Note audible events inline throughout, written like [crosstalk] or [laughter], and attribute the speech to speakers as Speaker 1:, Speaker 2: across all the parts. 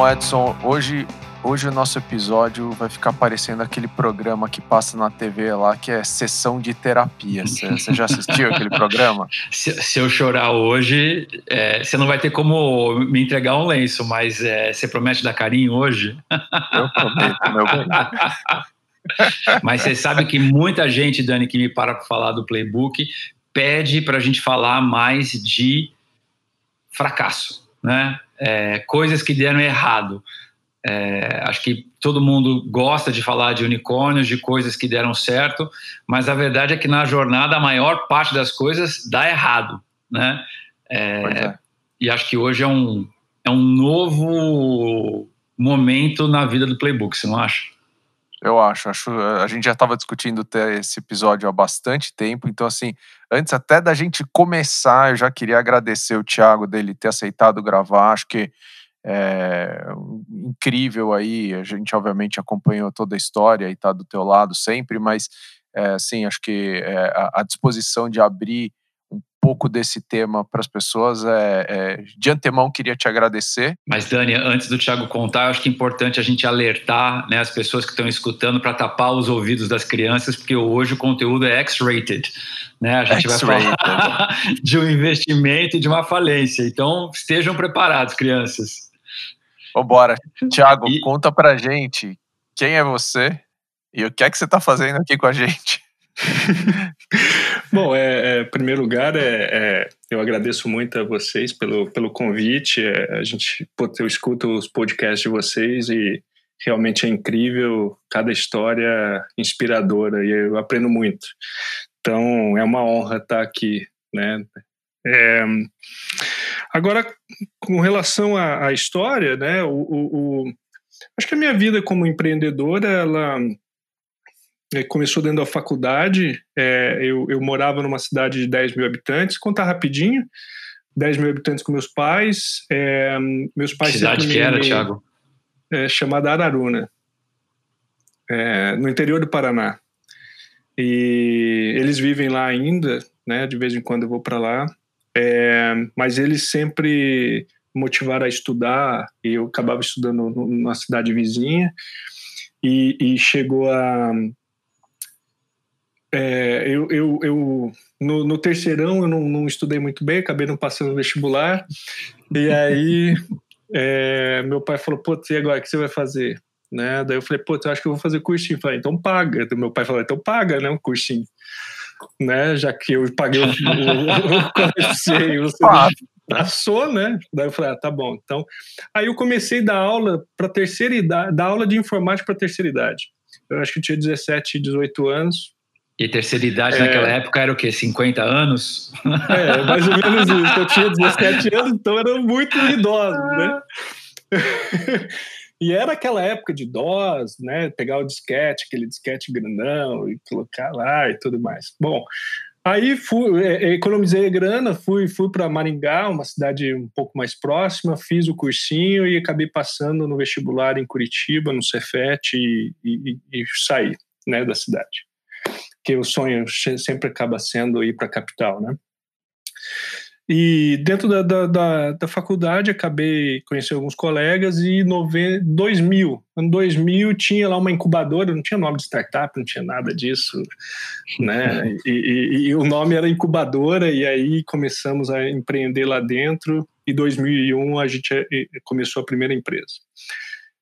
Speaker 1: Bom, Edson, hoje, hoje o nosso episódio vai ficar parecendo aquele programa que passa na TV lá, que é sessão de terapia. Você já assistiu aquele programa? [laughs]
Speaker 2: Se, se, eu chorar hoje, é, você não vai ter como me entregar um lenço, mas é, você promete dar carinho hoje?
Speaker 1: Eu prometo, meu bem. [laughs]
Speaker 2: Mas você sabe que muita gente, Dani, que me para para falar do playbook, pede para a gente falar mais de fracasso, né? É, coisas que deram errado. É, acho que todo mundo gosta de falar de unicórnios, de coisas que deram certo, mas a verdade é que na jornada a maior parte das coisas dá errado, né? É, é. E acho que hoje é um, é um novo momento na vida do Playbook, você não acha?
Speaker 1: Eu acho, acho. A gente já estava discutindo esse episódio há bastante tempo, então assim, antes até da gente começar, eu já queria agradecer o Thiago dele ter aceitado gravar. Acho que é incrível aí. A gente obviamente acompanhou toda a história e está do teu lado sempre, mas é, assim, acho que é, a, a disposição de abrir pouco desse tema para as pessoas. É, é, de antemão, queria te agradecer.
Speaker 2: Mas, Dani, antes do Thiago contar, acho que é importante a gente alertar né, as pessoas que estão escutando para tapar os ouvidos das crianças, porque hoje o conteúdo é X-rated. Né? A gente vai falar [laughs] de um investimento e de uma falência. Então, estejam preparados, crianças.
Speaker 1: Vambora. Thiago, e... conta para gente quem é você e o que é que você está fazendo aqui com a gente. [laughs]
Speaker 3: Bom, é, é, em primeiro lugar, é, é, eu agradeço muito a vocês pelo, pelo convite. É, a gente, eu escuto os podcasts de vocês e realmente é incrível, cada história inspiradora e eu aprendo muito. Então, é uma honra estar aqui, né? É, agora, com relação à, à história, né? O, o, o, acho que a minha vida como empreendedora, ela começou dentro da faculdade. É, eu, eu, morava numa cidade de 10 mil habitantes. Contar rapidinho: 10 mil habitantes com meus pais. É, meus pais
Speaker 2: cidade que era, Thiago?
Speaker 3: É, chamada Araruna, é, no interior do Paraná. E eles vivem lá ainda, né? De vez em quando eu vou para lá. É, mas eles sempre motivaram a estudar. E eu acabava estudando numa cidade vizinha. E, e chegou a é, eu, eu, eu no, no, terceirão eu não, não, estudei muito bem, acabei não passando no vestibular. E aí [laughs] é, meu pai falou: Pô, e agora o que você vai fazer? Né? Daí eu falei: Pô, eu acho que eu vou fazer cursinho. Eu falei: Então paga. Meu pai falou: Então paga, né? Um cursinho. Né? Já que eu paguei o, o, o, [laughs] passou, né? Daí eu falei: Ah, tá bom. Então, aí eu comecei a dar aula para terceira idade, dar aula de informática para terceira idade. Eu acho que eu tinha 17, 18 anos
Speaker 2: e terceira idade é. naquela época era o quê? 50 anos?
Speaker 3: É, mais ou menos isso. Eu tinha 17 anos, então eram muito idosos, né? [laughs] e era aquela época de DOS, né? Pegar o disquete, aquele disquete grandão e colocar lá e tudo mais. Bom, aí fui, é, é, economizei grana, fui, fui para Maringá, uma cidade um pouco mais próxima, fiz o cursinho e acabei passando no vestibular em Curitiba, no Cefet e, e, e saí né, da cidade que o sonho sempre acaba sendo ir para a capital, né? E dentro da, da, da, da, faculdade acabei conhecendo alguns colegas e em 2000, ano 2000 tinha lá uma incubadora, não tinha nome de startup, não tinha nada disso, né? [laughs] E, e, e o nome era incubadora e aí começamos a empreender lá dentro e 2001 a gente começou a primeira empresa.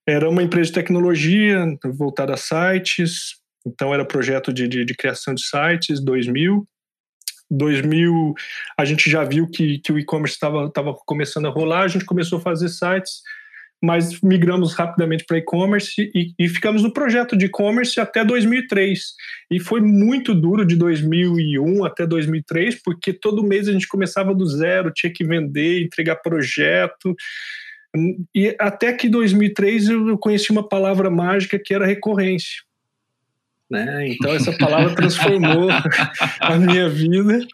Speaker 3: Era uma empresa de tecnologia voltada a sites, então, era projeto de, de, de criação de sites, 2000. 2000, a gente já viu que, que o e-commerce estava começando a rolar, a gente começou a fazer sites, mas migramos rapidamente para e-commerce e, e, ficamos no projeto de e-commerce até 2003. E foi muito duro de 2001 até 2003, porque todo mês a gente começava do zero, tinha que vender, entregar projeto. E até que 2003 eu conheci uma palavra mágica que era recorrência. Né? Então essa palavra transformou [laughs] a minha vida.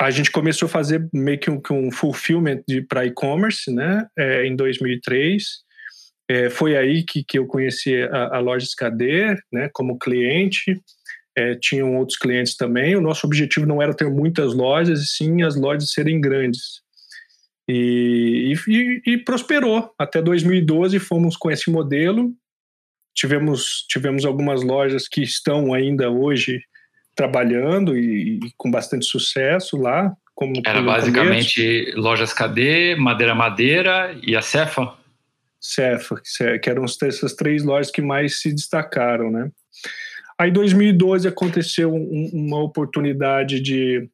Speaker 3: A gente começou a fazer meio que um, um fulfillment para e-commerce, né? É, em 2003. É, foi aí que, que eu conheci a, a loja Escader, né? Como cliente. É, tinham outros clientes também. O nosso objetivo não era ter muitas lojas, e sim as lojas serem grandes. E, e, e, prosperou. Até 2012 fomos com esse modelo. Tivemos, tivemos algumas lojas que estão ainda hoje trabalhando e, e com bastante sucesso lá. Como,
Speaker 2: Era basicamente lojas KD, Madeira Madeira e a Cefa?
Speaker 3: Cefa, que eram essas três lojas que mais se destacaram, né? Aí, em 2012, aconteceu um, uma oportunidade de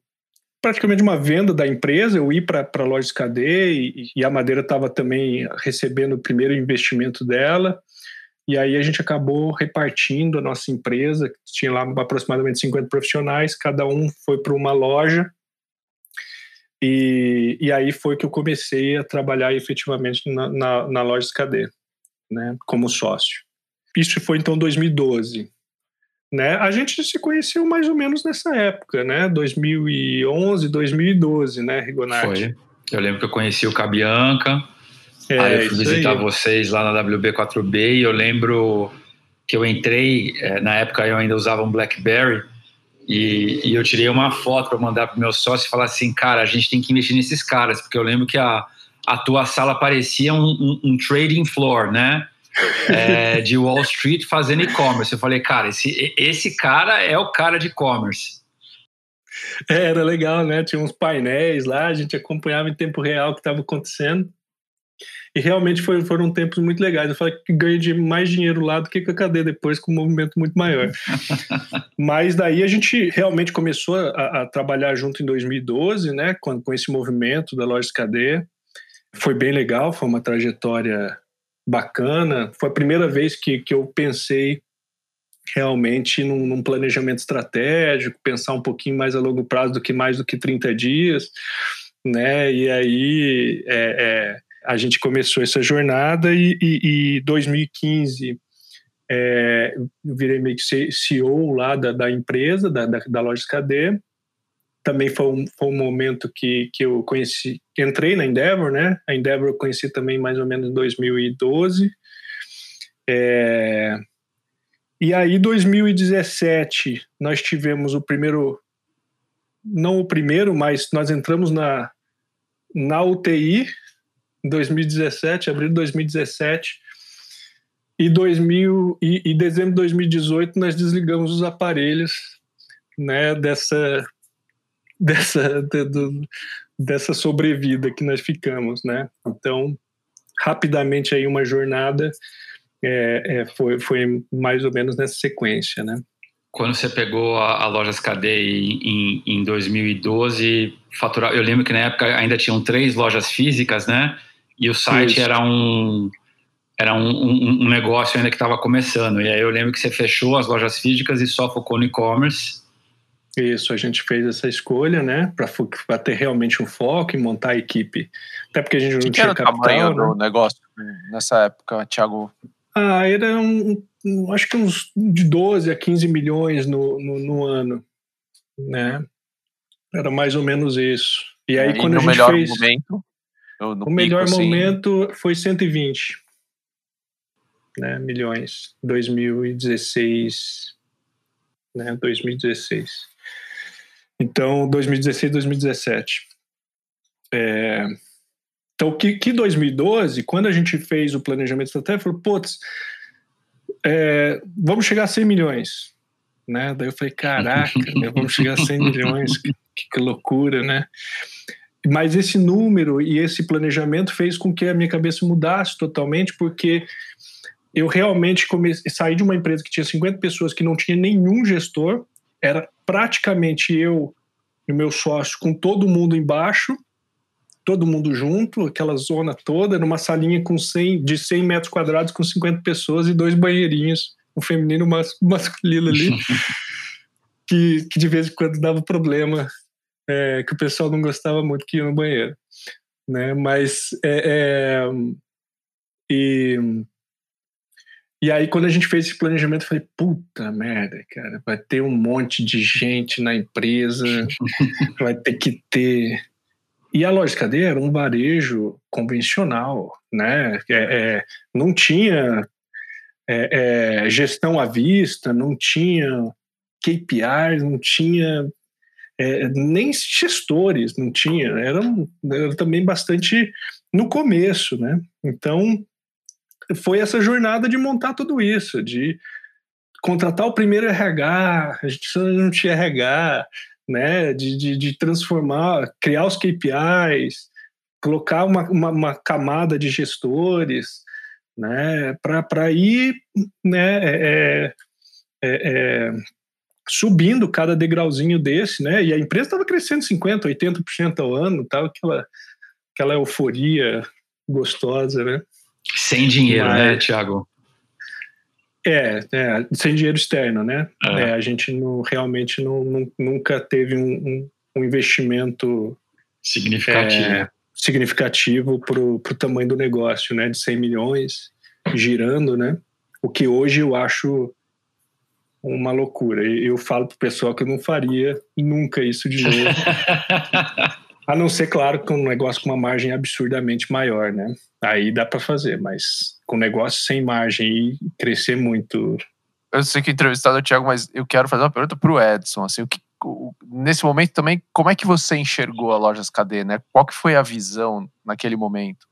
Speaker 3: praticamente uma venda da empresa. Eu ir para a loja KD e, e a Madeira estava também recebendo o primeiro investimento dela. E aí a gente acabou repartindo a nossa empresa, que tinha lá aproximadamente 50 profissionais, cada um foi para uma loja. E, e aí foi que eu comecei a trabalhar efetivamente na, na, na loja KD, né, como sócio. Isso foi então 2012. Né? A gente se conheceu mais ou menos nessa época, né? 2011, 2012, né, Rigonati?
Speaker 2: Foi. Eu lembro que eu conheci o Cabianca, é, aí eu fui visitar aí. vocês lá na WB4B e eu lembro que eu entrei, é, na época eu ainda usava um BlackBerry, e, e eu tirei uma foto para mandar para o meu sócio e falar assim, cara, a gente tem que investir nesses caras, porque eu lembro que a, a tua sala parecia um, um, um trading floor, né? É, de Wall Street fazendo e-commerce. Eu falei, cara, esse, esse cara é o cara de e-commerce.
Speaker 3: É, era legal, né? Tinha uns painéis lá, a gente acompanhava em tempo real o que estava acontecendo. E realmente foi, foram tempos muito legais. Eu falei que ganhei de mais dinheiro lá do que com a cadeia depois, com um movimento muito maior. [laughs] Mas daí a gente realmente começou a, a, trabalhar junto em 2012, né? Com, com esse movimento da loja de cadeia. Foi bem legal, foi uma trajetória bacana. Foi a primeira vez que, que eu pensei realmente num, num, planejamento estratégico, pensar um pouquinho mais a longo prazo do que mais do que 30 dias, né? E aí é, é, a gente começou essa jornada e, e, e 2015 é, eu virei meio que CEO lá da, da empresa, da, da, da loja KD. Também foi um, foi um momento que, que eu conheci, que entrei na Endeavor, né? A Endeavor eu conheci também mais ou menos em 2012. É, e aí, 2017, nós tivemos o primeiro, não o primeiro, mas nós entramos na, na UTI, em 2017, abril de 2017. E, 2000, e, e dezembro de 2018 nós desligamos os aparelhos né, dessa, [laughs] dessa, de, do, dessa sobrevida que nós ficamos. Né? Então, rapidamente aí uma jornada é, é, foi, foi mais ou menos nessa sequência. Né?
Speaker 2: Quando você pegou a, a Lojas KD em, em 2012, faturar, eu lembro que na época ainda tinham três lojas físicas, né? E o site Isso. era um era um, um, um negócio ainda que estava começando. E aí eu lembro que você fechou as lojas físicas e só focou no e-commerce.
Speaker 3: Isso, a gente fez essa escolha, né, para ter realmente um foco e montar a equipe. Até porque a gente não que tinha que era capital. O tamanho
Speaker 1: né? do negócio nessa época, Thiago?
Speaker 3: Ah, era um, um, acho que uns de 12 a 15 milhões no, no, no ano, né? Era mais ou menos isso. E aí, é, quando e a gente melhor fez... momento, o melhor pico, assim. momento foi 120 né, milhões, 2016, né, 2016. Então, 2016, 2017. É, então, que, que 2012, quando a gente fez o planejamento estratégico, falou, putz, é, vamos chegar a 100 milhões. Né? Daí eu falei, caraca, né, vamos chegar a 100 milhões, [laughs] que, que loucura, né? Mas esse número e esse planejamento fez com que a minha cabeça mudasse totalmente, porque eu realmente comecei, saí de uma empresa que tinha 50 pessoas que não tinha nenhum gestor, era praticamente eu e meu sócio com todo mundo embaixo, todo mundo junto, aquela zona toda, numa salinha com 100, de 100 metros quadrados com 50 pessoas e dois banheirinhos, um feminino e um masculino ali, [laughs] que, que de vez em quando dava problema é, que o pessoal não gostava muito que ia no banheiro, né? Mas é, é, e e aí quando a gente fez esse planejamento, eu falei puta merda, cara, vai ter um monte de gente na empresa, [laughs] vai ter que ter e a lógica dele era um varejo convencional, né? É, é, não tinha é, é, gestão à vista, não tinha KPIs, não tinha é, nem gestores não tinha, era, era também bastante no começo, né? Então foi essa jornada de montar tudo isso, de contratar o primeiro RH, a gente não tinha RH, né? De, de, de transformar, criar os KPIs, colocar uma, uma, uma camada de gestores, né? Para ir, né? É, é, é, é subindo cada degrauzinho desse, né? E a empresa estava crescendo 50%, 80% ao ano, tal, aquela, aquela euforia gostosa, né?
Speaker 2: Sem dinheiro, né, Mas, né, Tiago?
Speaker 3: É, é, sem dinheiro externo, né? É. É, a gente não, realmente não, não, nunca teve um, um, um investimento
Speaker 2: significativo, é,
Speaker 3: significativo para o tamanho do negócio, né? De 100 milhões girando, né? O que hoje eu acho uma loucura. Eu falo pro pessoal que eu não faria nunca isso de novo. [laughs] A não ser, claro, com um negócio com uma margem absurdamente maior, né? Aí dá para fazer, mas com negócio sem margem e crescer muito.
Speaker 1: Eu sei que entrevistado é o Thiago, mas eu quero fazer uma pergunta pro Edson. Assim, o que, o, nesse momento também, como é que você enxergou a Lojas KD, né? Qual que foi a visão naquele momento?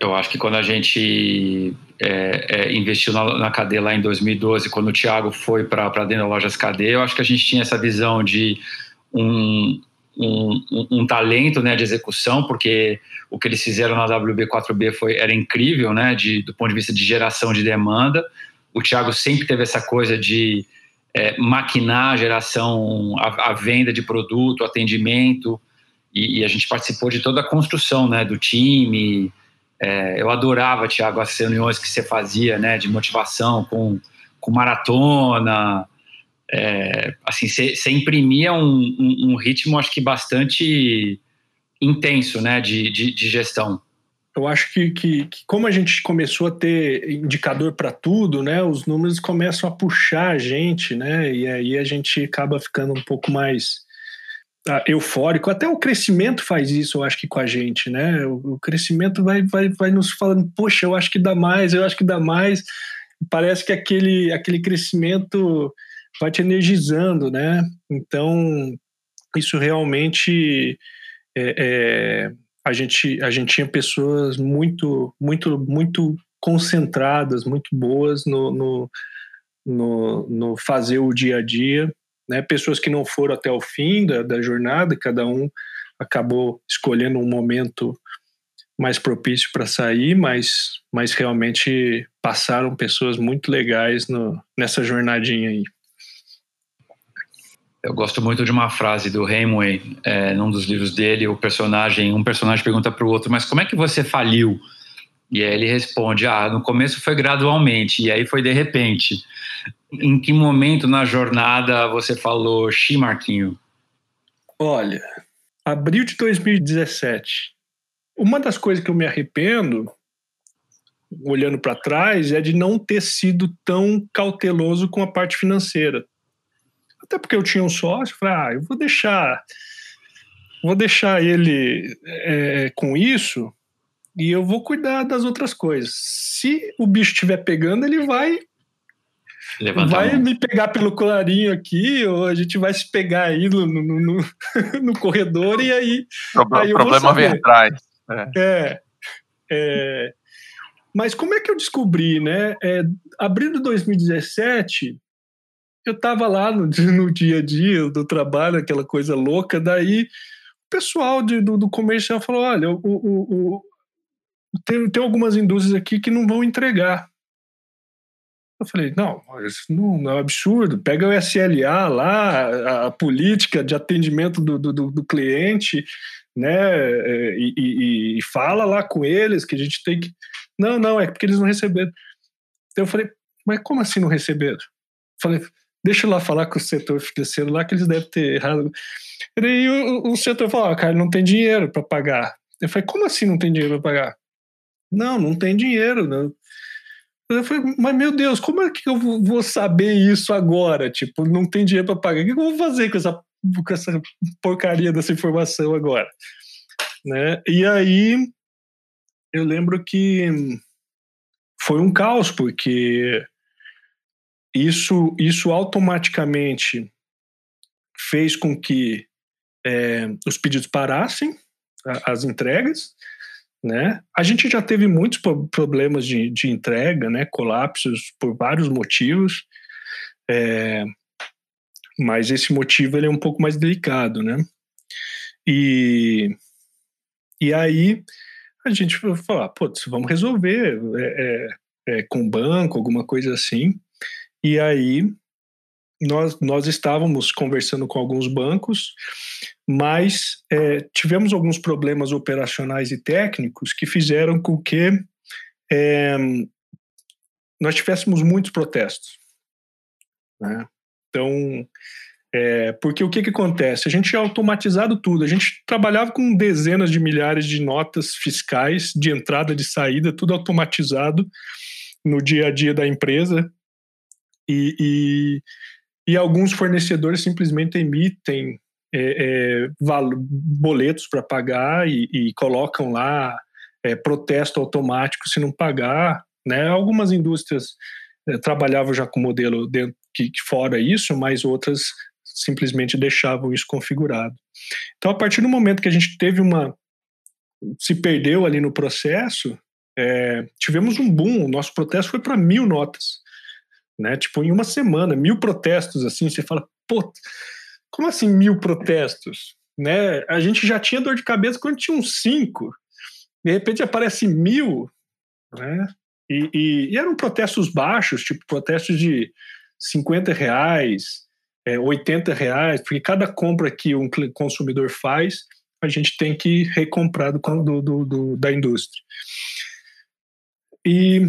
Speaker 2: Eu acho que quando a gente é, é, investiu na, na KD lá em 2012, quando o Thiago foi para dentro da Lojas KD, eu acho que a gente tinha essa visão de um, um, um, um, talento né, de execução, porque o que eles fizeram na WB4B foi, era incrível, né, de, do ponto de vista de geração de demanda. O Thiago sempre teve essa coisa de é, maquinar a geração, a, a, venda de produto, atendimento, e, e, a gente participou de toda a construção né, do time. É, eu adorava, Thiago, as reuniões que você fazia né, de motivação com, com maratona, é, assim, você imprimia um, um, um, ritmo, acho que bastante intenso, né, de, de, de gestão.
Speaker 3: Eu acho que, que, que, como a gente começou a ter indicador para tudo, né, os números começam a puxar a gente, né, e aí a gente acaba ficando um pouco mais eufórico. Até o crescimento faz isso, eu acho que com a gente, né, o, o crescimento vai, vai, vai nos falando, poxa, eu acho que dá mais, eu acho que dá mais. Parece que aquele, aquele crescimento vai te energizando, né? Então, isso realmente é, é, a gente a gente tinha pessoas muito muito muito concentradas, muito boas no, no, no, no fazer o dia a dia, né? Pessoas que não foram até o fim da, da jornada, cada um acabou escolhendo um momento mais propício para sair, mas, mas realmente passaram pessoas muito legais no, nessa jornadinha aí.
Speaker 2: Eu gosto muito de uma frase do Hemingway, é, num dos livros dele, o personagem, um personagem pergunta para o outro, mas como é que você faliu? E aí ele responde, ah, no começo foi gradualmente, e aí foi de repente. Em que momento na jornada você falou, xi, Marquinho?
Speaker 3: Olha, abril de 2017. Uma das coisas que eu me arrependo, olhando para trás, é de não ter sido tão cauteloso com a parte financeira até porque eu tinha um sócio, falei, ah, eu vou deixar, vou deixar ele é, com isso e eu vou cuidar das outras coisas. Se o bicho estiver pegando, ele vai Levanta vai me pegar pelo colarinho aqui, ou a gente vai se pegar aí no, no, no, no [laughs] corredor e aí.
Speaker 1: Problema,
Speaker 3: aí
Speaker 1: problema vem atrás.
Speaker 3: É. é. É, Mas como é que eu descobri, né? É, abril de 2017, eu estava lá no, [laughs] no, dia a dia do trabalho, aquela coisa louca, daí o pessoal de, do, do, comercial falou, olha, o, o, o, tem, tem algumas indústrias aqui que não vão entregar. Eu falei, não, isso não, é um absurdo. Pega o SLA lá, a, a política de atendimento do, do, do cliente, né? É, e, e, e, fala lá com eles que a gente tem que. Não, não, é porque eles não receberam. Então eu falei, mas como assim não receberam? Eu falei, deixa eu lá falar com o setor financeiro lá que eles devem ter errado. E daí o, o setor falou, ah, cara, não tem dinheiro para pagar. Eu falei, como assim não tem dinheiro para pagar? Não, não tem dinheiro. Não. Eu falei, mas meu Deus, como é que eu vou saber isso agora? Tipo, não tem dinheiro para pagar. O que eu vou fazer com essa, com essa porcaria dessa informação agora? Né? E aí eu lembro que foi um caos, porque isso, isso automaticamente fez com que é, os pedidos parassem, as entregas, né? A gente já teve muitos problemas de, de entrega, né? Colapsos por vários motivos, é, mas esse motivo ele é um pouco mais delicado, né? E, e aí a gente falou, ah, putz, vamos resolver é, é, é, com banco, alguma coisa assim. E aí nós, nós estávamos conversando com alguns bancos, mas é, tivemos alguns problemas operacionais e técnicos que fizeram com que é, nós tivéssemos muitos protestos. Né? Então, é, porque o que, que acontece? A gente tinha automatizado tudo, a gente trabalhava com dezenas de milhares de notas fiscais de entrada, de saída, tudo automatizado no dia a dia da empresa. E, e e alguns fornecedores simplesmente emitem é, é, boletos para pagar e, e, colocam lá é, protesto automático se não pagar. Né? Algumas indústrias é, trabalhavam já com modelo dentro, que, que fora isso, mas outras simplesmente deixavam isso configurado. Então, a partir do momento que a gente teve uma. se perdeu ali no processo, é, tivemos um boom. O nosso protesto foi para mil notas né? Tipo, em uma semana, mil protestos, assim, você fala, pô, como assim mil protestos? Né? A gente já tinha dor de cabeça quando tinha uns cinco, de repente aparece mil, né? E, e, e eram protestos baixos, tipo protestos de 50 reais, é, 80 reais, porque cada compra que um consumidor faz, a gente tem que recomprar do, do, do da indústria. E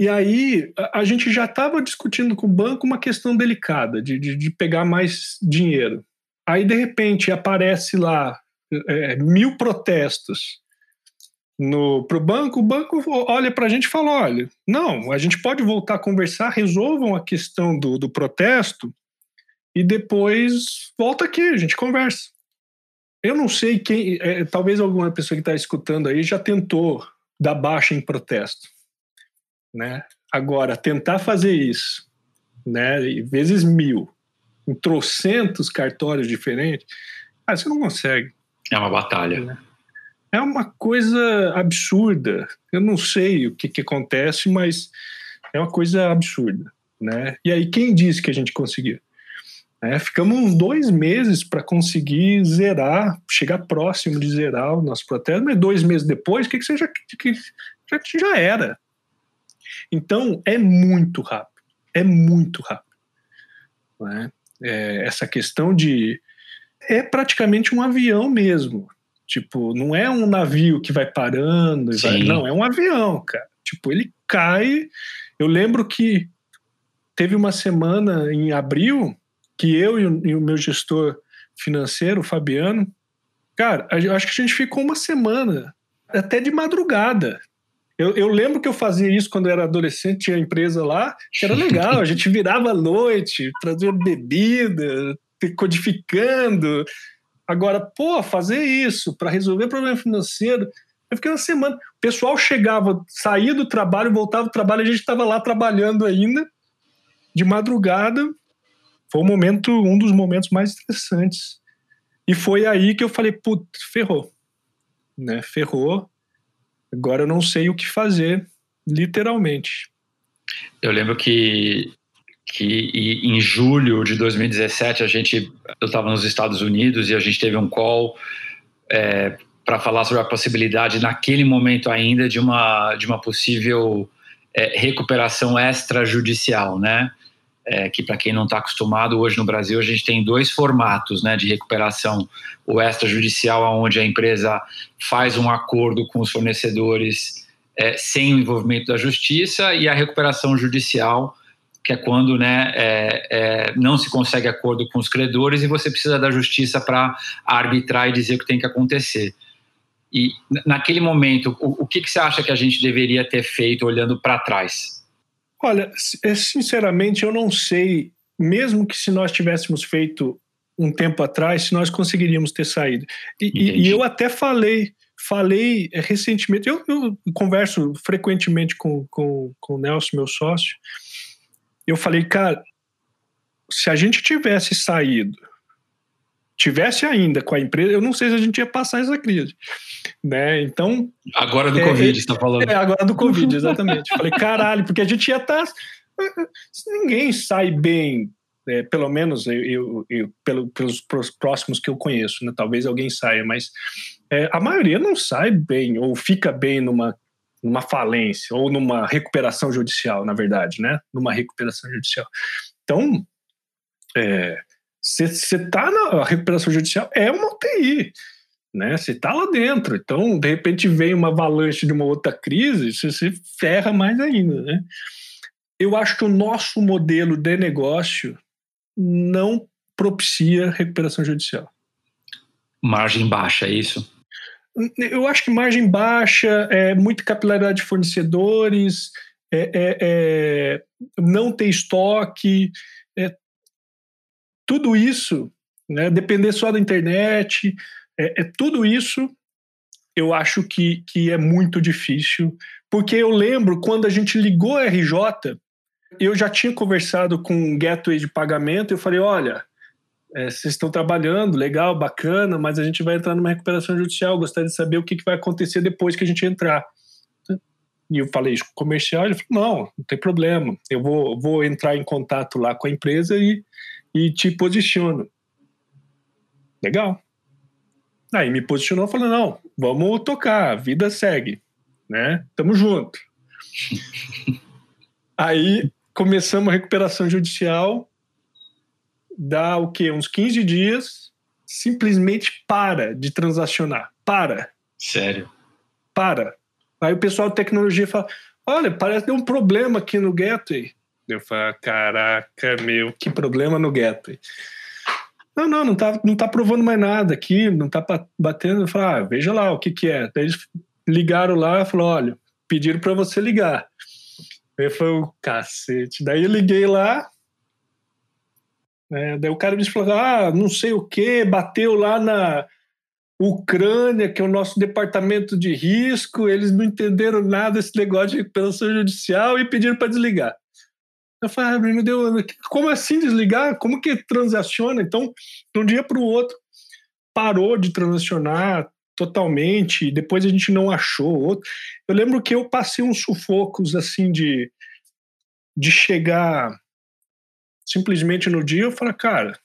Speaker 3: e aí a, gente já estava discutindo com o banco uma questão delicada de, de, de, pegar mais dinheiro. Aí de repente aparece lá é, mil protestos para o banco, o banco olha para a gente e fala: olha, não, a gente pode voltar a conversar, resolvam a questão do, do protesto e depois volta aqui, a gente conversa. Eu não sei quem, é, talvez alguma pessoa que está escutando aí já tentou dar baixa em protesto né? Agora, tentar fazer isso, né, vezes mil, em trocentos cartórios diferentes, ah, você não consegue.
Speaker 2: É uma batalha. Né?
Speaker 3: É uma coisa absurda. Eu não sei o que, que acontece, mas é uma coisa absurda. Né? E aí, quem disse que a gente conseguiu? É, ficamos uns dois meses para conseguir zerar, chegar próximo de zerar o nosso protesto, mas dois meses depois, o que, que você já, que, já, já era? Então, é muito rápido, é muito rápido. Né? É, essa questão de. É praticamente um avião mesmo. Tipo, não é um navio que vai parando, vai, não, é um avião, cara. Tipo, ele cai. Eu lembro que teve uma semana em abril que eu e o, e o meu gestor financeiro, o Fabiano, cara, eu acho que a gente ficou uma semana até de madrugada eu, eu, lembro que eu fazia isso quando eu era adolescente, tinha empresa lá, que era legal, a gente virava à noite, trazia bebida, codificando. Agora, pô, fazer isso para resolver problema financeiro. Eu fiquei uma semana. O pessoal chegava, saía do trabalho, voltava do trabalho, a gente estava lá trabalhando ainda, de madrugada. Foi um momento, um dos momentos mais estressantes. E foi aí que eu falei, putz, ferrou. Né? Ferrou Agora eu não sei o que fazer, literalmente.
Speaker 2: Eu lembro que, que em julho de 2017 a gente, eu estava nos Estados Unidos e a gente teve um call é, para falar sobre a possibilidade naquele momento ainda de uma de uma possível é, recuperação extrajudicial, né? É, que para quem não está acostumado, hoje no Brasil a gente tem dois formatos né, de recuperação. O extrajudicial, onde a empresa faz um acordo com os fornecedores é, sem o envolvimento da justiça, e a recuperação judicial, que é quando né, é, é não se consegue acordo com os credores e você precisa da justiça para arbitrar e dizer o que tem que acontecer. E naquele momento, o, o que, que você acha que a gente deveria ter feito olhando para trás?
Speaker 3: Olha, é, sinceramente, eu não sei, mesmo que se nós tivéssemos feito um tempo atrás, se nós conseguiríamos ter saído. E, e eu até falei, falei é, recentemente, eu, eu converso frequentemente com, com, com o Nelson, meu sócio, eu falei, cara, se a gente tivesse saído tivesse ainda com a empresa, eu não sei se a gente ia passar essa crise. Né? Então.
Speaker 2: Agora do é, Covid, está falando.
Speaker 3: É, agora do Covid, exatamente. Falei, caralho, porque a gente ia estar. Tá, ninguém sai bem, é, pelo menos eu, eu, eu pelo, pelos, pelos, próximos que eu conheço, né? talvez alguém saia, mas é, a maioria não sai bem ou fica bem numa, numa falência ou numa recuperação judicial, na verdade, né? Numa recuperação judicial. Então, é, você está na recuperação judicial, é uma UTI, né? Você está lá dentro. Então, de repente, vem uma avalanche de uma outra crise, você se ferra mais ainda, né? Eu acho que o nosso modelo de negócio não propicia recuperação judicial.
Speaker 2: Margem baixa, é isso?
Speaker 3: Eu acho que margem baixa, é muita capilaridade de fornecedores, é, é, é não ter estoque, tudo isso, né, depender só da internet, é, é, tudo isso eu acho que, que é muito difícil, porque eu lembro quando a gente ligou a RJ, eu já tinha conversado com um gateway de pagamento, eu falei, olha, é, vocês estão trabalhando, legal, bacana, mas a gente vai entrar numa recuperação judicial, gostaria de saber o que, que vai acontecer depois que a gente entrar. E eu falei isso comercial, ele falou, não, não tem problema, eu vou, vou entrar em contato lá com a empresa e e te posiciono. Legal. Aí me posicionou falou: não, vamos tocar, a vida segue, né? Tamo junto. [laughs] Aí começamos a recuperação judicial, dá o quê? Uns 15 dias, simplesmente para de transacionar. Para.
Speaker 2: Sério?
Speaker 3: Para. Aí o pessoal de tecnologia fala: olha, parece que tem um problema aqui no Gateway. Eu falo, caraca, meu, que problema no Gateway. Não, não, não tá, não tá provando mais nada aqui, não tá batendo. Eu falo, ah, veja lá o que que é. Daí eles ligaram lá e falaram, olha, pediram para você ligar. Eu falei, cacete. Daí eu liguei lá, né, daí o cara me falou, ah, não sei o que, bateu lá na Ucrânia, que é o nosso departamento de risco, eles não entenderam nada desse negócio de recuperação judicial e pediram para desligar. Eu falei, ah, meu Deus, como assim desligar? Como que transaciona? Então, de um dia para o outro, parou de transacionar totalmente, depois a gente não achou outro. Eu lembro que eu passei uns sufocos assim de, de chegar simplesmente no dia eu falei, cara,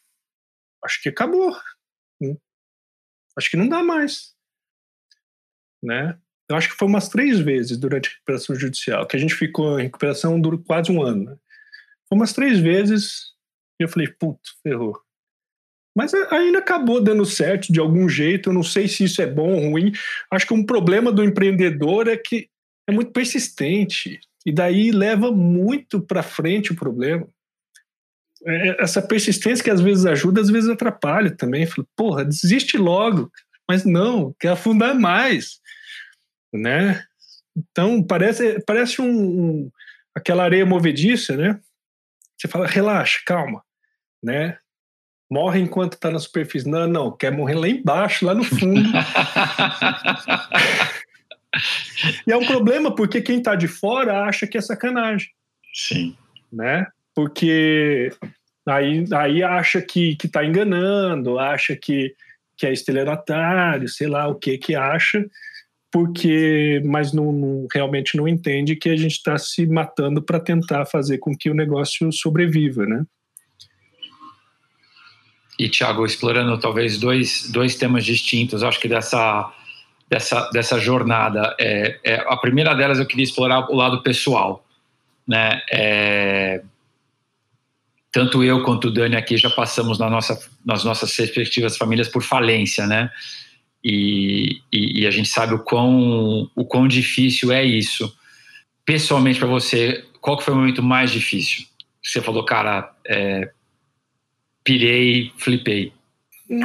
Speaker 3: acho que acabou. Hum, acho que não dá mais. Né? Eu acho que foi umas três vezes durante a recuperação judicial, que a gente ficou em recuperação dura quase um ano. Né? Umas três vezes e eu falei, puto, ferrou. Mas ainda acabou dando certo de algum jeito. Eu não sei se isso é bom ou ruim. Acho que um problema do empreendedor é que é muito persistente e daí leva muito para frente o problema. É essa persistência que às vezes ajuda, às vezes atrapalha também. Falo, porra, desiste logo. Mas não, quer afundar mais, né? Então parece parece um, um aquela areia movediça, né? Você fala, relaxa, calma, né? Morre enquanto está na superfície. Não, não, quer morrer lá embaixo, lá no fundo. [laughs] e é um problema porque quem está de fora acha que é sacanagem.
Speaker 2: Sim.
Speaker 3: Né? Porque aí, aí acha que está enganando, acha que, que é estelionatário, sei lá o que que acha porque mas não, não, realmente não entende que a gente está se matando para tentar fazer com que o negócio sobreviva, né?
Speaker 2: E Thiago, explorando talvez dois, dois temas distintos, acho que dessa dessa, dessa jornada, é, é, a primeira delas eu queria explorar o lado pessoal, né? É, tanto eu quanto o Dani aqui já passamos na nossa, nas nossas respectivas famílias por falência, né? E, e, e, a gente sabe o quão, o quão difícil é isso. Pessoalmente, para você, qual que foi o momento mais difícil? Você falou, cara, é, pirei, flipei.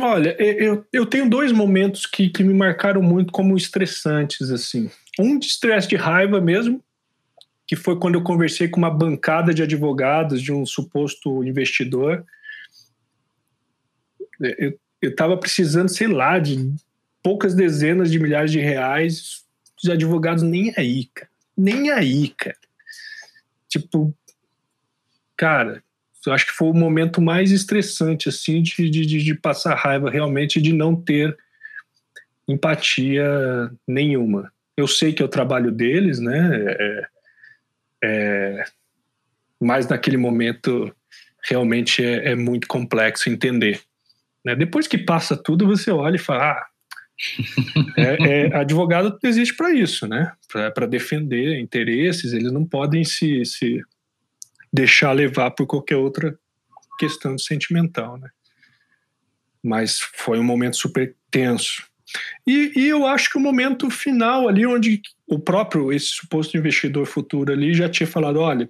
Speaker 3: Olha, eu, eu tenho dois momentos que, que me marcaram muito como estressantes, assim. Um de estresse de raiva mesmo, que foi quando eu conversei com uma bancada de advogados de um suposto investidor. Eu estava precisando, sei lá, de poucas dezenas de milhares de reais, os advogados nem aí, cara. Nem aí, cara. Tipo, cara, eu acho que foi o momento mais estressante, assim, de, de, de passar raiva realmente, de não ter empatia nenhuma. Eu sei que é o trabalho deles, né? É, é, mas naquele momento realmente é, é muito complexo entender. Né? Depois que passa tudo, você olha e fala: ah, é, é, advogado existe para isso, né? Para defender interesses, eles não podem se, se deixar levar por qualquer outra questão sentimental, né? Mas foi um momento super tenso. E, e, eu acho que o momento final ali, onde o próprio, esse suposto investidor futuro ali já tinha falado, olha,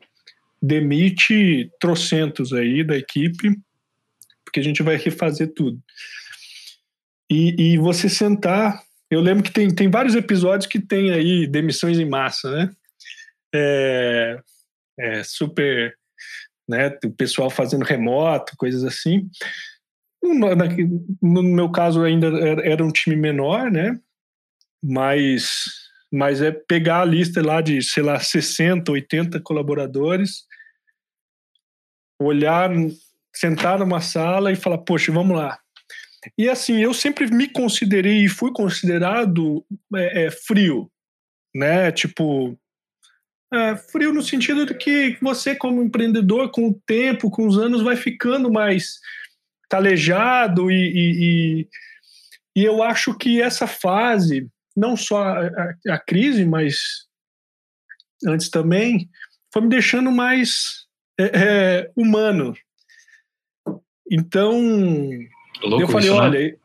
Speaker 3: demite trocentos aí da equipe, porque a gente vai refazer tudo. E, e você sentar, eu lembro que tem, tem vários episódios que tem aí demissões em massa, né? É, é super, né? O pessoal fazendo remoto, coisas assim. No, meu caso ainda era um time menor, né? Mas, mas é pegar a lista lá de, sei lá, 60, 80 colaboradores, olhar, sentar numa sala e falar, poxa, vamos lá. E assim, eu sempre me considerei e fui considerado é, é, frio, né? Tipo, é, frio no sentido de que você, como empreendedor, com o tempo, com os anos, vai ficando mais calejado e, e, e, e eu acho que essa fase, não só a, a, a, crise, mas antes também, foi me deixando mais é, é, humano. Então, louco eu falei, isso, né? olha, né?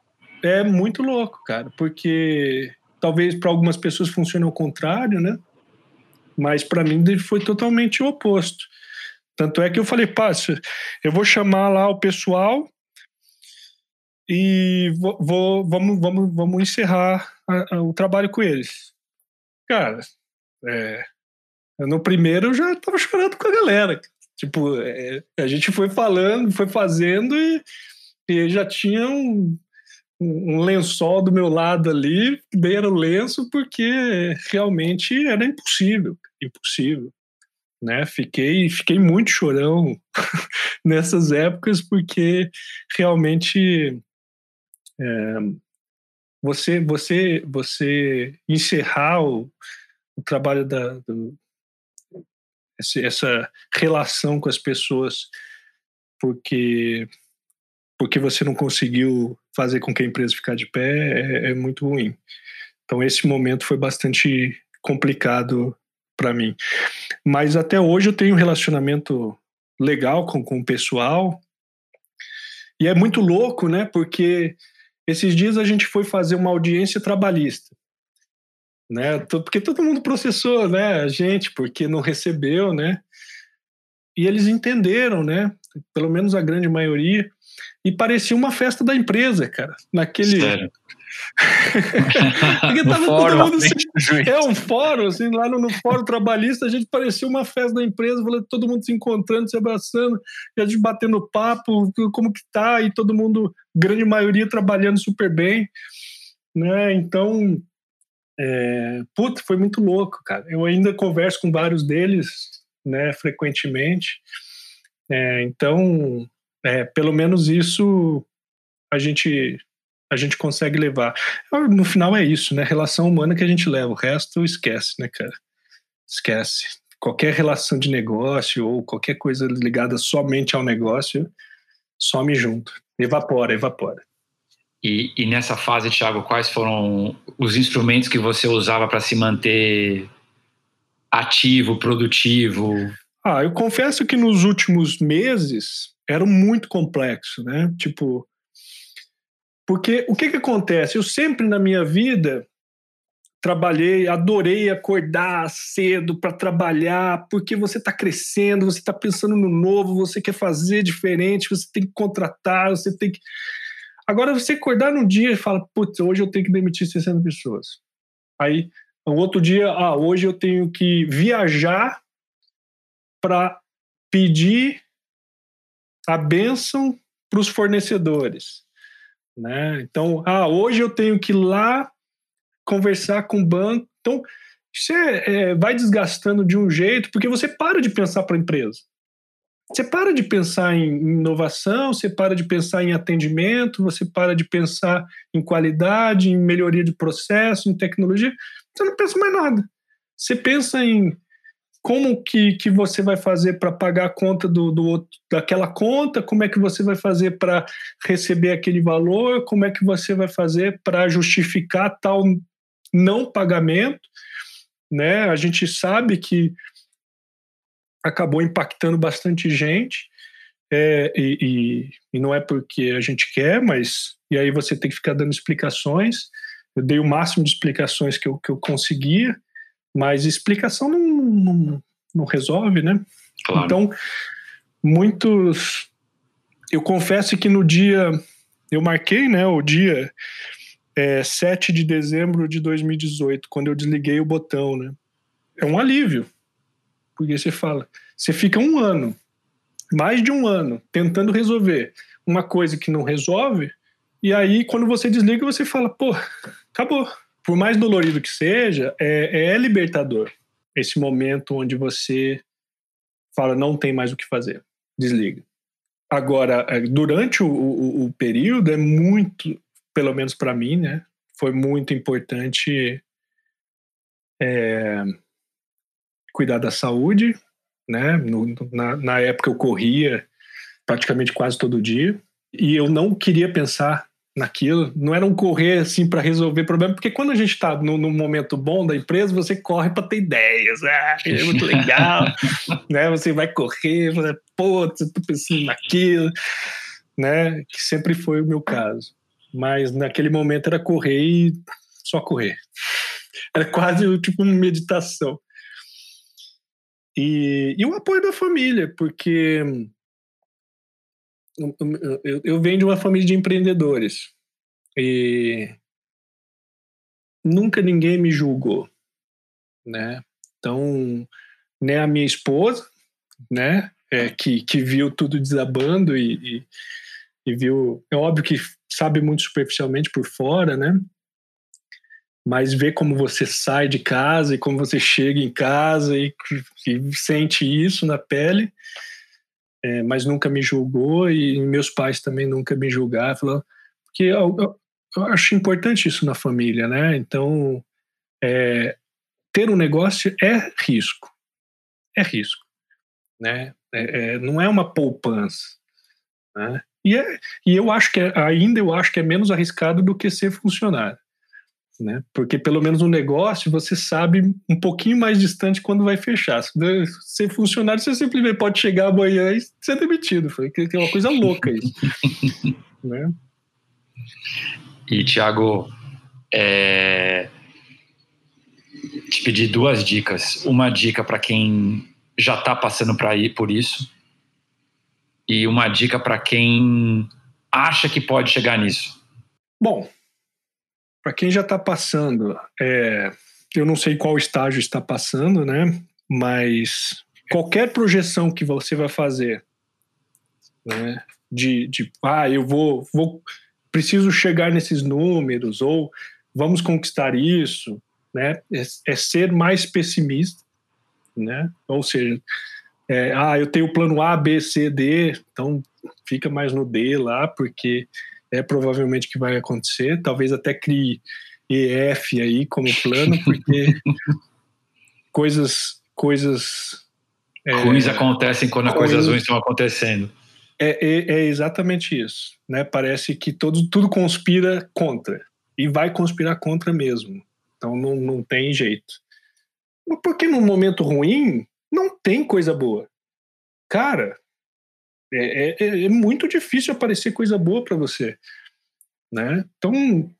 Speaker 3: é muito louco, cara, porque talvez para algumas pessoas funcione ao contrário, né? Mas para mim foi totalmente o oposto. Tanto é que eu falei, pá, eu vou chamar lá o pessoal e vou, vou, vamos, vamos, vamos encerrar a, a, o trabalho com eles. Cara, é, no primeiro eu já tava chorando com a galera. Tipo, é, a gente foi falando, foi fazendo e, e já tinha um, um lençol do meu lado ali, era o lenço, porque realmente era impossível, impossível. Né? Fiquei, fiquei muito chorão [laughs] nessas épocas, porque realmente é, você, você, você encerrar o, o trabalho da, do, essa relação com as pessoas porque porque você não conseguiu fazer com que a empresa ficar de pé é, é muito ruim. Então esse momento foi bastante complicado para mim. Mas até hoje eu tenho um relacionamento legal com, com o pessoal. E é muito louco, né? Porque esses dias a gente foi fazer uma audiência trabalhista. Né? Porque todo mundo processou, né? A gente, porque não recebeu, né? E eles entenderam, né? Pelo menos a grande maioria. E parecia uma festa da empresa, cara. Naquele. Sério? [laughs] Porque tava fórum, todo mundo. Se... [laughs] É um fórum, assim, lá no, no, fórum trabalhista, a gente parecia uma festa da empresa, todo mundo se encontrando, se abraçando, e a gente batendo papo, como que tá, e todo mundo, grande maioria, trabalhando super bem. Né? Então, é, puta, foi muito louco, cara. Eu ainda converso com vários deles, né, frequentemente. É, então, é, pelo menos isso a gente a gente consegue levar. No final é isso, né? Relação humana que a gente leva, o resto esquece, né, cara? Esquece. Qualquer relação de negócio ou qualquer coisa ligada somente ao negócio some junto. Evapora, evapora.
Speaker 2: E, e nessa fase, Thiago, quais foram os instrumentos que você usava para se manter ativo, produtivo?
Speaker 3: Ah, eu confesso que nos últimos meses era muito complexo, né? Tipo, porque o que, que acontece? Eu sempre na minha vida trabalhei, adorei acordar cedo para trabalhar, porque você está crescendo, você está pensando no novo, você quer fazer diferente, você tem que contratar, você tem que. Agora, você acordar num dia e fala, putz, hoje eu tenho que demitir 60 pessoas. Aí, no outro dia, ah, hoje eu tenho que viajar para pedir a bênção para os fornecedores. Né? Então, ah, hoje eu tenho que ir lá conversar com o banco. Então, você é, vai desgastando de um jeito, porque você para de pensar para a empresa. você para de pensar em inovação, você para de pensar em atendimento, você para de pensar em qualidade, em melhoria de processo, em tecnologia, você não pensa mais nada. Você pensa em como que, que você vai fazer para pagar a conta do, do daquela conta, como é que você vai fazer para receber aquele valor, como é que você vai fazer para justificar tal não pagamento, né? A gente sabe que acabou impactando bastante gente. É, e, e, e, não é porque a gente quer, mas e aí você tem que ficar dando explicações. Eu dei o máximo de explicações que eu, que eu conseguia, mas explicação não, não, não resolve, né? Claro. Então, muitos. Eu confesso que no dia. Eu marquei, né? O dia é, 7 de dezembro de 2018, quando eu desliguei o botão, né? É um alívio, porque você fala, você fica um ano, mais de um ano, tentando resolver uma coisa que não resolve, e aí quando você desliga, você fala, pô, acabou. Por mais dolorido que seja, é, é libertador esse momento onde você fala, não tem mais o que fazer, desliga. Agora, é, durante o, o, o período, é muito, pelo menos para mim, né, foi muito importante é, cuidar da saúde, né? No, na, na época eu corria praticamente quase todo dia e eu não queria pensar naquilo. Não era um correr assim para resolver problema, porque quando a gente está no, no, momento bom da empresa, você corre para ter ideias. Ah, é muito legal, [laughs] né? Você vai correr, você, pô, tô pensando naquilo, né? Que sempre foi o meu caso. Mas naquele momento era correr e só correr. Era quase tipo uma meditação. E, e o apoio da família, porque eu, eu venho de uma família de empreendedores e nunca ninguém me julgou, né? Então, né, a minha esposa, né, é, que, que viu tudo desabando e, e, e viu, é óbvio que sabe muito superficialmente por fora, né? mas ver como você sai de casa e como você chega em casa e, e sente isso na pele, é, mas nunca me julgou e meus pais também nunca me julgaram, falou, porque eu, eu, eu, acho importante isso na família, né? Então, é, ter um negócio é risco, é risco, né? É, é não é uma poupança, né? E, é, e eu acho que é, ainda eu acho que é menos arriscado do que ser funcionário né? Porque pelo menos um negócio você sabe um pouquinho mais distante quando vai fechar. Ser funcionário, você simplesmente pode chegar amanhã e ser demitido. Que é uma coisa louca isso. [laughs] né?
Speaker 2: E, Tiago, é... te pedir duas dicas. Uma dica para quem já está passando para ir por isso, e uma dica para quem acha que pode chegar nisso.
Speaker 3: Bom, para quem já está passando, é, eu não sei qual estágio está passando, né? Mas qualquer projeção que você vai fazer, né? De, de ah, eu vou, vou, preciso chegar nesses números ou vamos conquistar isso, né? É, é ser mais pessimista, né? Ou seja, é, ah, eu tenho o plano A, B, C, D, então fica mais no D lá, porque é provavelmente que vai acontecer. Talvez até crie EF aí como plano, porque [laughs] coisas coisas
Speaker 2: é, ruins acontecem quando as coisas ruins estão acontecendo.
Speaker 3: É, é, é, exatamente isso, né? Parece que todo, tudo conspira contra e vai conspirar contra mesmo. Então não, não tem jeito. Porque num momento ruim não tem coisa boa. Cara, é, é, é, é muito difícil aparecer coisa boa para você. Né? Então,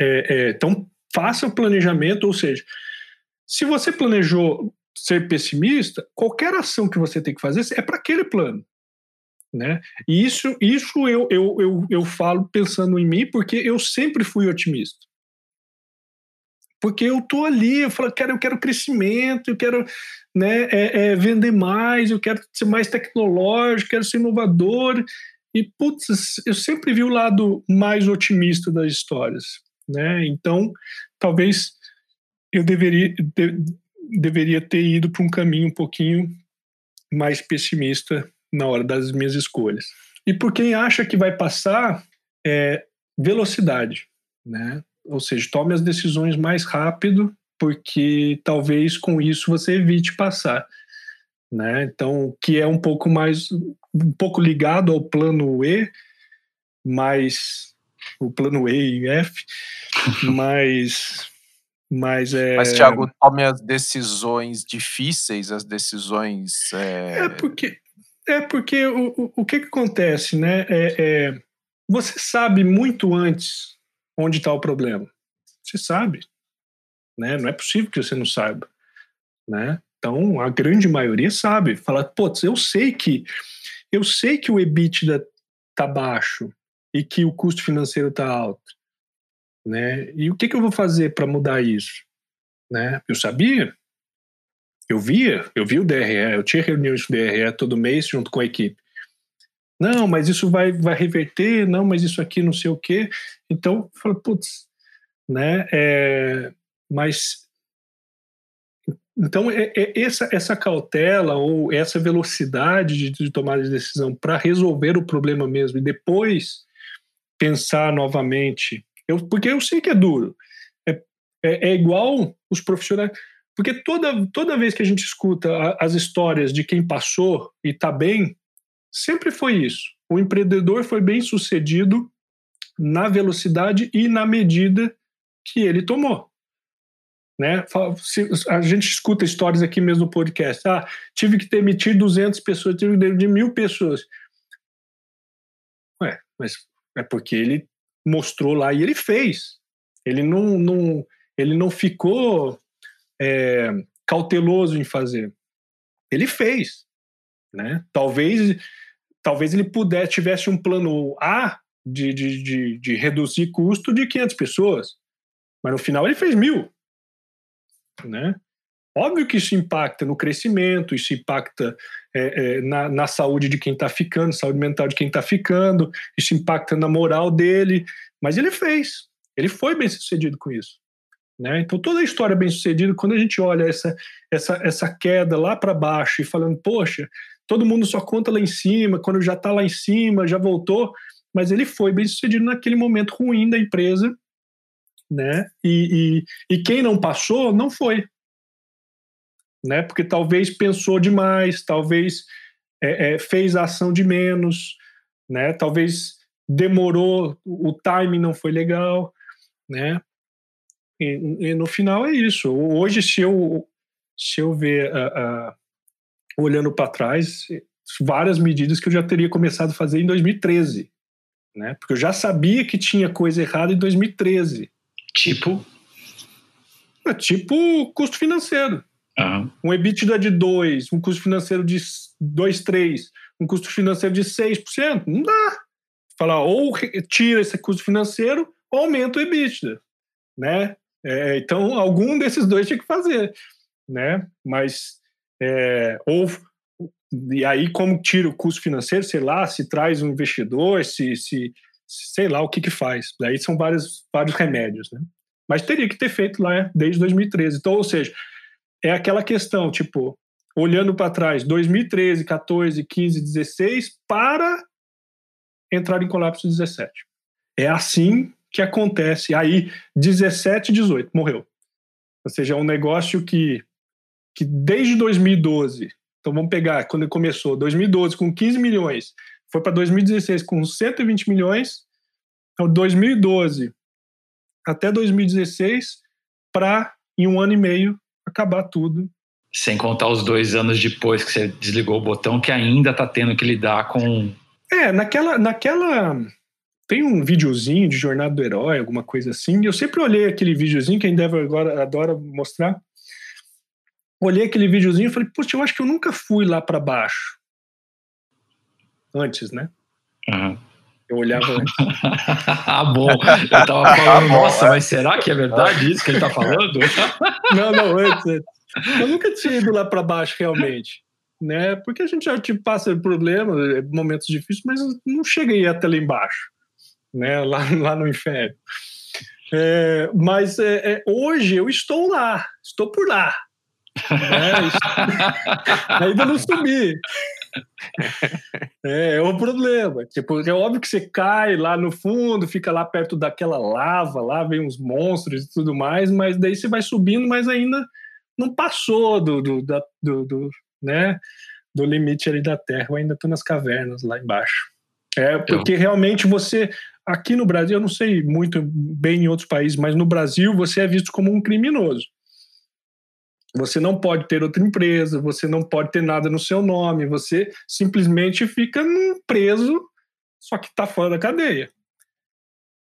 Speaker 3: é, é, então, faça o planejamento, ou seja, se você planejou ser pessimista, qualquer ação que você tem que fazer é para aquele plano. Né? E isso, isso eu, eu, eu, eu falo pensando em mim, porque eu sempre fui otimista porque eu tô ali, eu falo, cara, eu quero crescimento, eu quero né, é, é, vender mais, eu quero ser mais tecnológico, quero ser inovador. E, putz, eu sempre vi o lado mais otimista das histórias. Né? Então, talvez eu deveria, de, deveria ter ido para um caminho um pouquinho mais pessimista na hora das minhas escolhas. E por quem acha que vai passar, é velocidade, né? Ou seja, tome as decisões mais rápido, porque talvez com isso você evite passar, né? Então, que é um pouco mais um pouco ligado ao plano E, mas o plano E e F, [laughs] mas mas é.
Speaker 1: Mas, Thiago, tome as decisões difíceis, as decisões.
Speaker 3: É, é porque. É porque o, o, o que, que acontece, né? É, é, você sabe muito antes onde está o problema. Você sabe. Né? Não é possível que você não saiba. Né? Então, a grande maioria sabe. Fala, putz, eu sei que eu sei que o EBITDA tá baixo e que o custo financeiro tá alto né? E o que, que eu vou fazer para mudar isso? Né? Eu sabia, eu via, eu vi o DRE, eu tinha reuniões com o DRE todo mês junto com a equipe. Não, mas isso vai, vai reverter, não, mas isso aqui não sei o quê. Então, eu falei, putz, né? É, mas então, é, é, essa, essa cautela ou essa velocidade de, de tomada de decisão para resolver o problema mesmo e depois pensar novamente eu, porque eu sei que é duro. É, é, é igual os profissionais. Porque toda, toda vez que a gente escuta as histórias de quem passou e está bem, sempre foi isso. O empreendedor foi bem sucedido na velocidade e na medida que ele tomou. Né? A gente escuta histórias aqui mesmo no podcast. Ah, tive que demitir 200 pessoas, tive que demitir mil pessoas. Ué, mas é porque ele mostrou lá e ele fez. Ele não, não, ele não ficou é, cauteloso em fazer. Ele fez. Né? Talvez, talvez ele pudesse, tivesse um plano A de, de, de, de reduzir custo de 500 pessoas, mas no final ele fez mil. Né? Óbvio que isso impacta no crescimento, isso impacta é, é, na, na, saúde de quem está ficando, saúde mental de quem está ficando, isso impacta na moral dele, mas ele fez, ele foi bem sucedido com isso. Né? Então, toda a história bem sucedida, quando a gente olha essa, essa, essa queda lá para baixo e falando, poxa, todo mundo só conta lá em cima, quando já está lá em cima, já voltou, mas ele foi bem sucedido naquele momento ruim da empresa, né? E, e, e quem não passou, não foi né? Porque talvez pensou demais, talvez é, é, fez a ação de menos, né? Talvez demorou, o timing não foi legal, né? E, e no final é isso. Hoje, se eu se eu ver uh, uh, olhando para trás, várias medidas que eu já teria começado a fazer em 2013, né? Porque eu já sabia que tinha coisa errada em 2013.
Speaker 2: Tipo?
Speaker 3: É, tipo custo financeiro. Uhum. Um EBITDA de 2, um custo financeiro de 2, 3, um custo financeiro de 6%, não dá. Falar, ou tira esse custo financeiro ou aumenta o EBITDA, né? É, então, algum desses dois tinha que fazer, né? Mas, é, ou, e aí como tira o custo financeiro, sei lá, se traz um investidor, se, se sei lá o que que faz. Daí são vários, vários remédios, né? Mas teria que ter feito lá desde 2013. Então, ou seja, é aquela questão, tipo, olhando para trás, 2013, 14, 15, 16, para entrar em colapso 17. É assim que acontece. Aí, 17, 18, morreu. Ou seja, é um negócio que, que desde 2012, então vamos pegar quando começou, 2012 com 15 milhões, foi para 2016 com 120 milhões, então 2012 até 2016, para em um ano e meio acabar tudo.
Speaker 2: Sem contar os dois anos depois que você desligou o botão, que ainda está tendo que lidar com.
Speaker 3: É, naquela, naquela. Tem um videozinho de Jornada do Herói, alguma coisa assim. Eu sempre olhei aquele videozinho que a Endeavor agora adora mostrar. Olhei aquele videozinho e falei, puxa, eu acho que eu nunca fui lá para baixo. Antes, né? Uhum. Eu olhava antes. [laughs]
Speaker 2: ah, bom. Eu tava falando, [laughs] nossa, mas será que é verdade isso que ele tá falando? [laughs]
Speaker 3: não, não, antes, antes. Eu nunca tinha ido lá para baixo realmente. Né? Porque a gente já tipo, passa problemas, momentos difíceis, mas não chega aí até lá embaixo, né? lá, lá no inferno. É, mas é, é, hoje eu estou lá, estou por lá. [laughs] Ainda não subi. é, é o problema. Tipo, é óbvio que você cai lá no fundo, fica lá perto daquela lava, lá vem uns monstros e tudo mais, mas daí você vai subindo, mas ainda não passou do, do, da, do, do né, do limite ali da Terra. Eu ainda estou nas cavernas lá embaixo. É porque eu... realmente você aqui no Brasil, eu não sei muito bem em outros países, mas no Brasil você é visto como um criminoso. Você não pode ter outra empresa, você não pode ter nada no seu nome, você simplesmente fica preso, só que está fora da cadeia.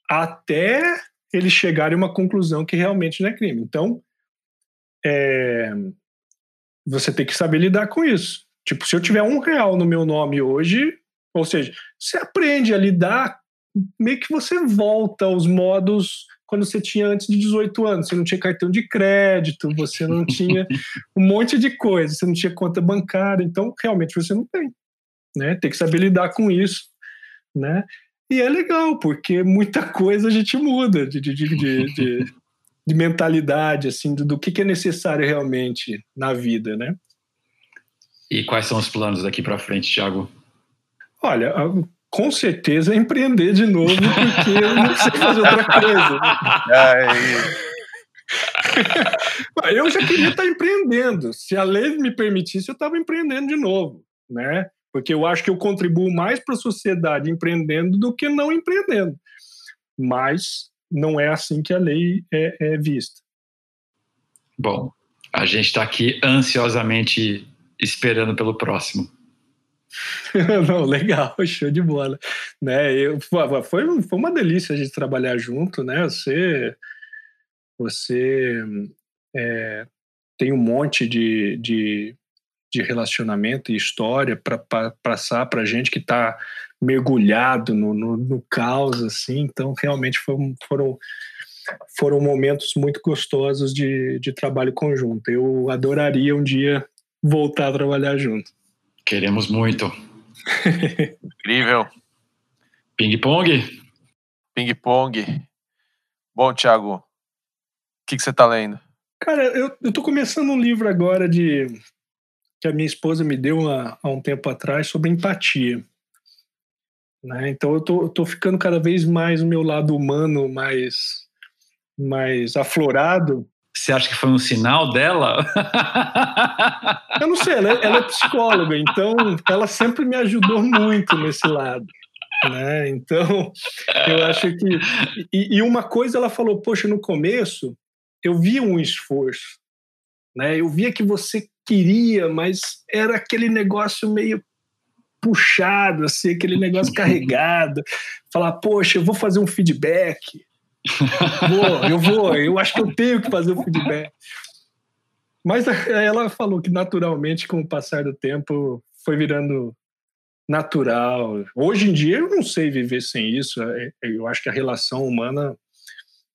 Speaker 3: Até eles chegarem a uma conclusão que realmente não é crime. Então, é, você tem que saber lidar com isso. Tipo, se eu tiver um real no meu nome hoje, ou seja, você aprende a lidar, meio que você volta aos modos quando você tinha antes de 18 anos. Você não tinha cartão de crédito, você não tinha [laughs] um monte de coisa, você não tinha conta bancária, então realmente você não tem. Né? Tem que saber lidar com isso. Né? E é legal, porque muita coisa a gente muda de, de, de, de, de mentalidade, assim, do, do que, que é necessário realmente na vida, né?
Speaker 2: E quais são os planos daqui para frente, Thiago?
Speaker 3: Olha, com certeza é empreender de novo, porque eu não sei fazer outra coisa. [laughs] [laughs] eu já queria estar empreendendo. Se a lei me permitisse, eu estava empreendendo de novo, né? Porque eu acho que eu contribuo mais para a sociedade empreendendo do que não empreendendo. Mas não é assim que a lei é, é vista.
Speaker 2: Bom, a gente está aqui ansiosamente esperando pelo próximo. [laughs]
Speaker 3: Não, legal, [laughs] show de bola. Né, eu, foi, foi uma delícia a gente trabalhar junto, né? Você, você é, tem um monte de, de, de relacionamento e história para passar para gente que está mergulhado no, no, no, caos, assim. Então, realmente foram, foram, foram momentos muito gostosos de, de trabalho conjunto. Eu adoraria um dia voltar a trabalhar junto.
Speaker 2: Queremos muito.
Speaker 1: Incrível.
Speaker 2: Ping-pong?
Speaker 1: Ping-pong. Bom, Thiago, o que, que você está lendo?
Speaker 3: Cara, eu, eu tô começando um livro agora de que a minha esposa me deu há, há um tempo atrás sobre empatia. Né? Então eu tô, eu tô ficando cada vez mais o meu lado humano mais, mais aflorado
Speaker 2: você acha que foi um sinal dela?
Speaker 3: Eu não sei, ela é, ela é psicóloga, então ela sempre me ajudou muito nesse lado. Né? Então, eu acho que. E, e, uma coisa ela falou: Poxa, no começo eu via um esforço, né? eu via que você queria, mas era aquele negócio meio puxado, assim, aquele negócio carregado. Falar, poxa, eu vou fazer um feedback, vou, eu vou, eu acho que eu tenho que fazer o feedback. Mas ela falou que naturalmente, com o passar do tempo, foi virando natural. Hoje em dia eu não sei viver sem isso. É, eu acho que a relação humana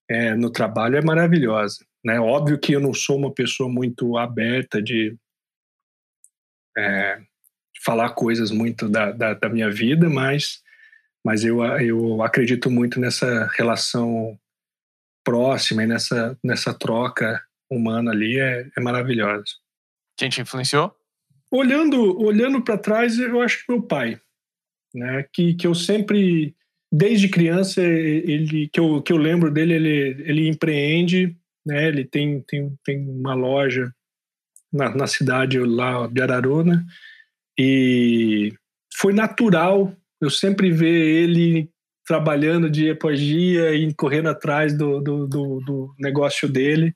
Speaker 3: é, no trabalho é maravilhosa. Né? Óbvio que eu não sou uma pessoa muito aberta de, é, falar coisas muito da, da, da minha vida, mas mas eu, eu acredito muito nessa relação próxima e nessa, nessa troca humana ali é, é maravilhosa.
Speaker 1: Quem te influenciou?
Speaker 3: Olhando, olhando para trás, eu acho que meu pai, né? Que, que eu sempre, desde criança, ele que eu, que eu lembro dele, ele, ele empreende, né? Ele tem, tem, tem uma loja na, na cidade lá de Araruna e foi natural eu sempre ver ele trabalhando dia após dia e correndo atrás do, do, do, do negócio dele.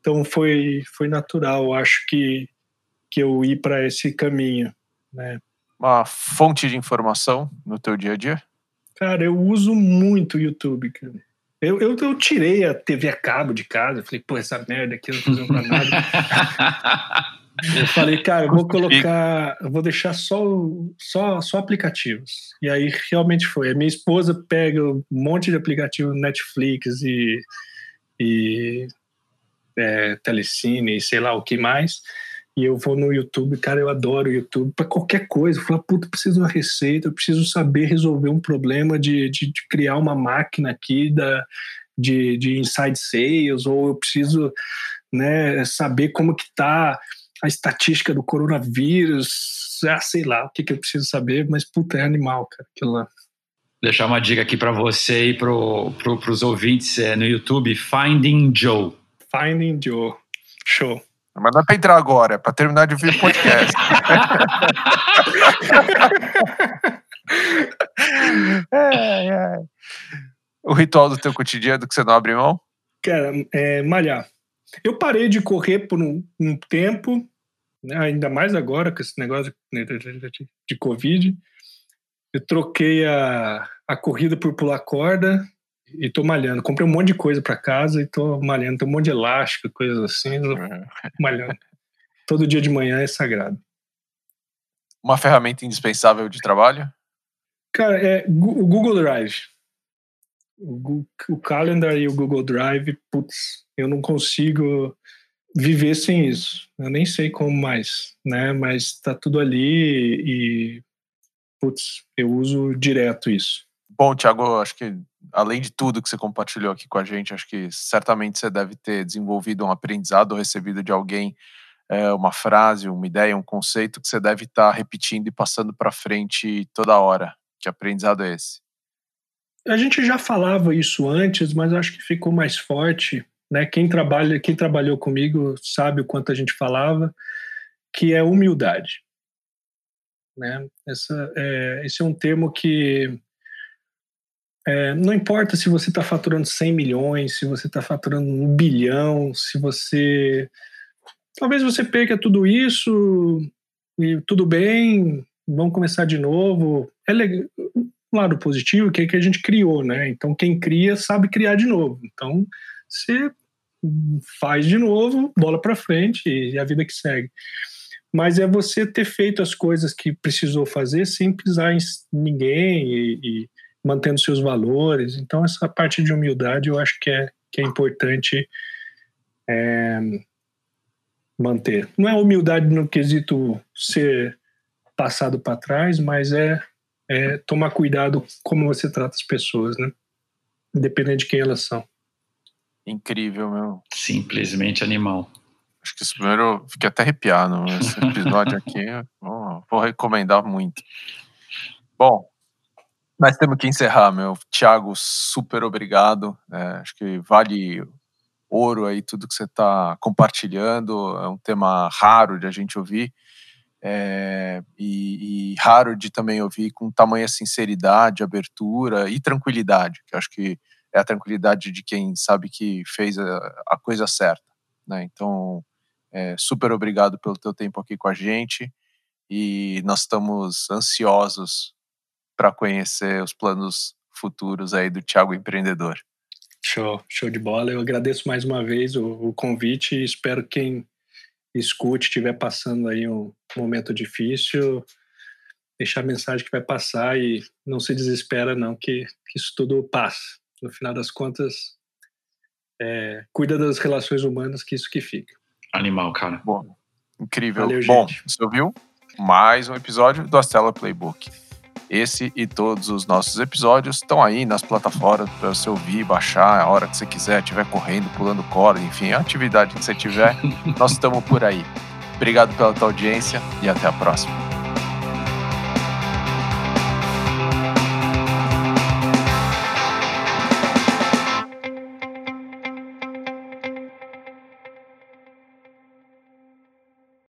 Speaker 3: Então foi, foi natural, acho que, que eu ir para esse caminho. Né?
Speaker 1: Uma fonte de informação no teu dia a dia?
Speaker 3: Cara, eu uso muito o YouTube, cara. Eu, eu, eu, tirei a TV a cabo de casa, falei, pô, essa merda aqui eu não tô pra nada. [laughs] Eu falei, cara, eu vou colocar, eu vou deixar só, só, só aplicativos. E aí realmente foi. A minha esposa pega um monte de aplicativo Netflix e, e é, Telecine e sei lá o que mais. E eu vou no YouTube, cara, eu adoro o YouTube para qualquer coisa. Eu falo, puta, eu preciso de uma receita, eu preciso saber resolver um problema de, de, de criar uma máquina aqui da, de, de inside sales, ou eu preciso né, saber como que tá a estatística do coronavírus, ah, sei lá o que, que eu preciso saber, mas puta, é animal, cara, aquilo lá.
Speaker 2: Deixar uma dica aqui para você e para pro, os ouvintes é, no YouTube: Finding Joe.
Speaker 3: Finding Joe. Show.
Speaker 1: Mas não é pra entrar agora, é pra terminar de ouvir o podcast. [laughs] é, é. O ritual do teu cotidiano que você não abre mão?
Speaker 3: Cara, é malhar. Eu parei de correr por um, um tempo, ainda mais agora com esse negócio de, Covid. Eu troquei a, a corrida por pular corda e tô malhando. Comprei um monte de coisa para casa e tô malhando. Tem um monte de elástico, coisas assim, malhando. Todo dia de manhã é sagrado.
Speaker 1: Uma ferramenta indispensável de trabalho?
Speaker 3: Cara, é o Google Drive. O, Google, o Calendar e o Google Drive, putz, eu não consigo viver sem isso. Eu nem sei como mais, né? Mas tá tudo ali e, putz, eu uso direto isso.
Speaker 1: Bom, Thiago, acho que além de tudo que você compartilhou aqui com a gente, acho que certamente você deve ter desenvolvido um aprendizado recebido de alguém é, uma frase, uma ideia, um conceito que você deve estar tá repetindo e passando para frente toda hora. Que aprendizado é esse?
Speaker 3: A gente já falava isso antes, mas acho que ficou mais forte. Né? Quem trabalha, quem trabalhou comigo sabe o quanto a gente falava, que é humildade. Né? Essa, é, esse é um termo que é, não importa se você está faturando 100 milhões, se você está faturando um bilhão, se você. Talvez você perca tudo isso e tudo bem, vamos começar de novo. É legal. Um lado positivo que é que a gente criou, né? Então, quem cria sabe criar de novo. Então, você faz de novo, bola para frente e a vida que segue. Mas é você ter feito as coisas que precisou fazer sem pisar em ninguém e, e mantendo seus valores. Então, essa parte de humildade eu acho que é, que é importante é, manter. Não é humildade no quesito ser passado para trás, mas é, é tomar cuidado como você trata as pessoas, né? Independente de quem elas são.
Speaker 1: Incrível, meu.
Speaker 2: Simplesmente animal.
Speaker 1: Acho que esse primeiro fiquei até arrepiado. Esse episódio aqui, [laughs] vou, vou recomendar muito. Bom, mas temos que encerrar, meu. Tiago, super obrigado. É, acho que vale ouro aí tudo que você está compartilhando. É um tema raro de a gente ouvir. É, e, e, raro de também ouvir com tamanha sinceridade, abertura e tranquilidade, que acho que é a tranquilidade de quem sabe que fez a, a coisa certa. Né? Então, é, super obrigado pelo teu tempo aqui com a gente e nós estamos ansiosos para conhecer os planos futuros aí do Thiago Empreendedor.
Speaker 3: Show, show de bola. Eu agradeço mais uma vez o, o convite e espero que quem escute, estiver passando aí um momento difícil, deixar a mensagem que vai passar e não se desespera não, que, que isso tudo passa. No final das contas, é, cuida das relações humanas, que isso que fica.
Speaker 2: Animal, cara.
Speaker 1: Bom, incrível. Valeu, Bom, gente. você ouviu? Mais um episódio do Astela Playbook. Esse e todos os nossos episódios estão aí nas plataformas para você ouvir, baixar a hora que você quiser, estiver correndo, pulando corda, enfim, a atividade que você tiver, [laughs] nós estamos por aí. Obrigado pela tua audiência e até a próxima.